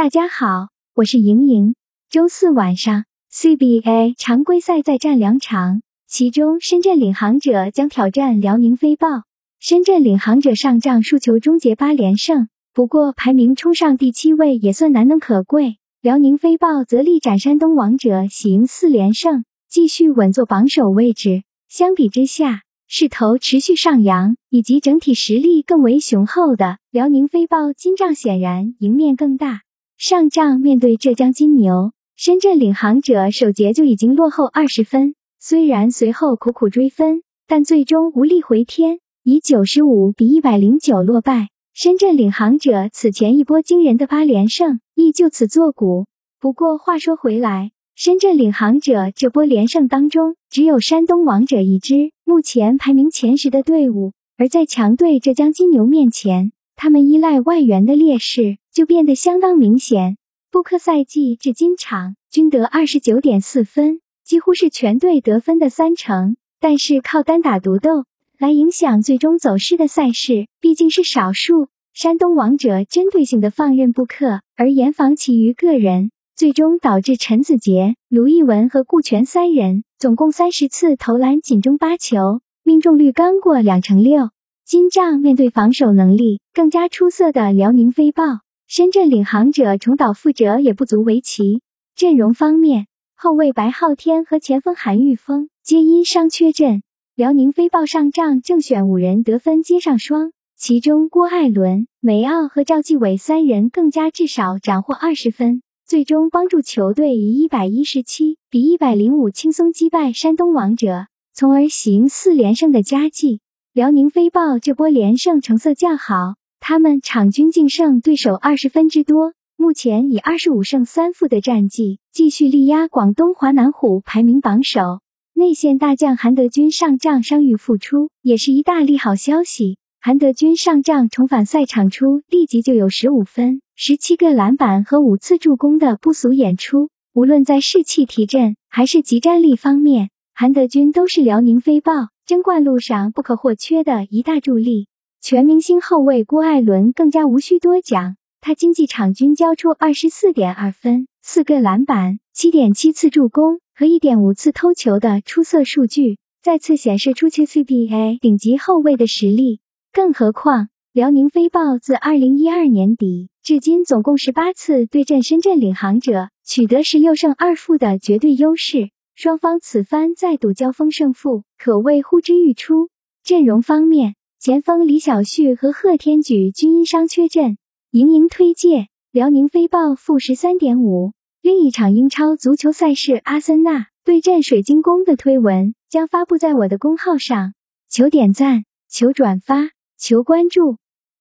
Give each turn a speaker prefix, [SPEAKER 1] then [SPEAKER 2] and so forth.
[SPEAKER 1] 大家好，我是莹莹。周四晚上，CBA 常规赛再战两场，其中深圳领航者将挑战辽宁飞豹。深圳领航者上仗输球终结八连胜，不过排名冲上第七位也算难能可贵。辽宁飞豹则力斩山东王者，喜迎四连胜，继续稳坐榜首位置。相比之下，势头持续上扬，以及整体实力更为雄厚的辽宁飞豹，今仗显然赢面更大。上仗面对浙江金牛，深圳领航者首节就已经落后二十分。虽然随后苦苦追分，但最终无力回天，以九十五比一百零九落败。深圳领航者此前一波惊人的八连胜亦就此作古。不过话说回来，深圳领航者这波连胜当中，只有山东王者一支目前排名前十的队伍，而在强队浙江金牛面前，他们依赖外援的劣势。就变得相当明显。布克赛季至今场均得二十九点四分，几乎是全队得分的三成。但是靠单打独斗来影响最终走势的赛事毕竟是少数。山东王者针对性的放任布克，而严防其余个人，最终导致陈子杰、卢艺文和顾全三人总共三十次投篮仅中八球，命中率刚过两成六。金帐面对防守能力更加出色的辽宁飞豹。深圳领航者重蹈覆辙也不足为奇。阵容方面，后卫白昊天和前锋韩玉峰皆因伤缺阵。辽宁飞豹上仗正选五人得分皆上双，其中郭艾伦、梅奥和赵继伟三人更加至少斩获二十分，最终帮助球队以一百一十七比一百零五轻松击败山东王者，从而喜迎四连胜的佳绩。辽宁飞豹这波连胜成色较好。他们场均净胜对手二十分之多，目前以二十五胜三负的战绩继续力压广东华南虎，排名榜首。内线大将韩德君上仗伤愈复出，也是一大利好消息。韩德君上仗重返赛场初，立即就有十五分、十七个篮板和五次助攻的不俗演出。无论在士气提振还是集战力方面，韩德君都是辽宁飞豹争冠路上不可或缺的一大助力。全明星后卫郭艾伦更加无需多讲，他经济场均交出二十四点二分、四个篮板、七点七次助攻和一点五次偷球的出色数据，再次显示出其 CBA 顶级后卫的实力。更何况，辽宁飞豹自二零一二年底至今，总共十八次对阵深圳领航者，取得十六胜二负的绝对优势。双方此番再度交锋胜负，可谓呼之欲出。阵容方面，前锋李晓旭和贺天举均因伤缺阵，盈盈推介辽宁飞豹负十三点五。另一场英超足球赛事阿森纳对阵水晶宫的推文将发布在我的公号上，求点赞，求转发，求关注。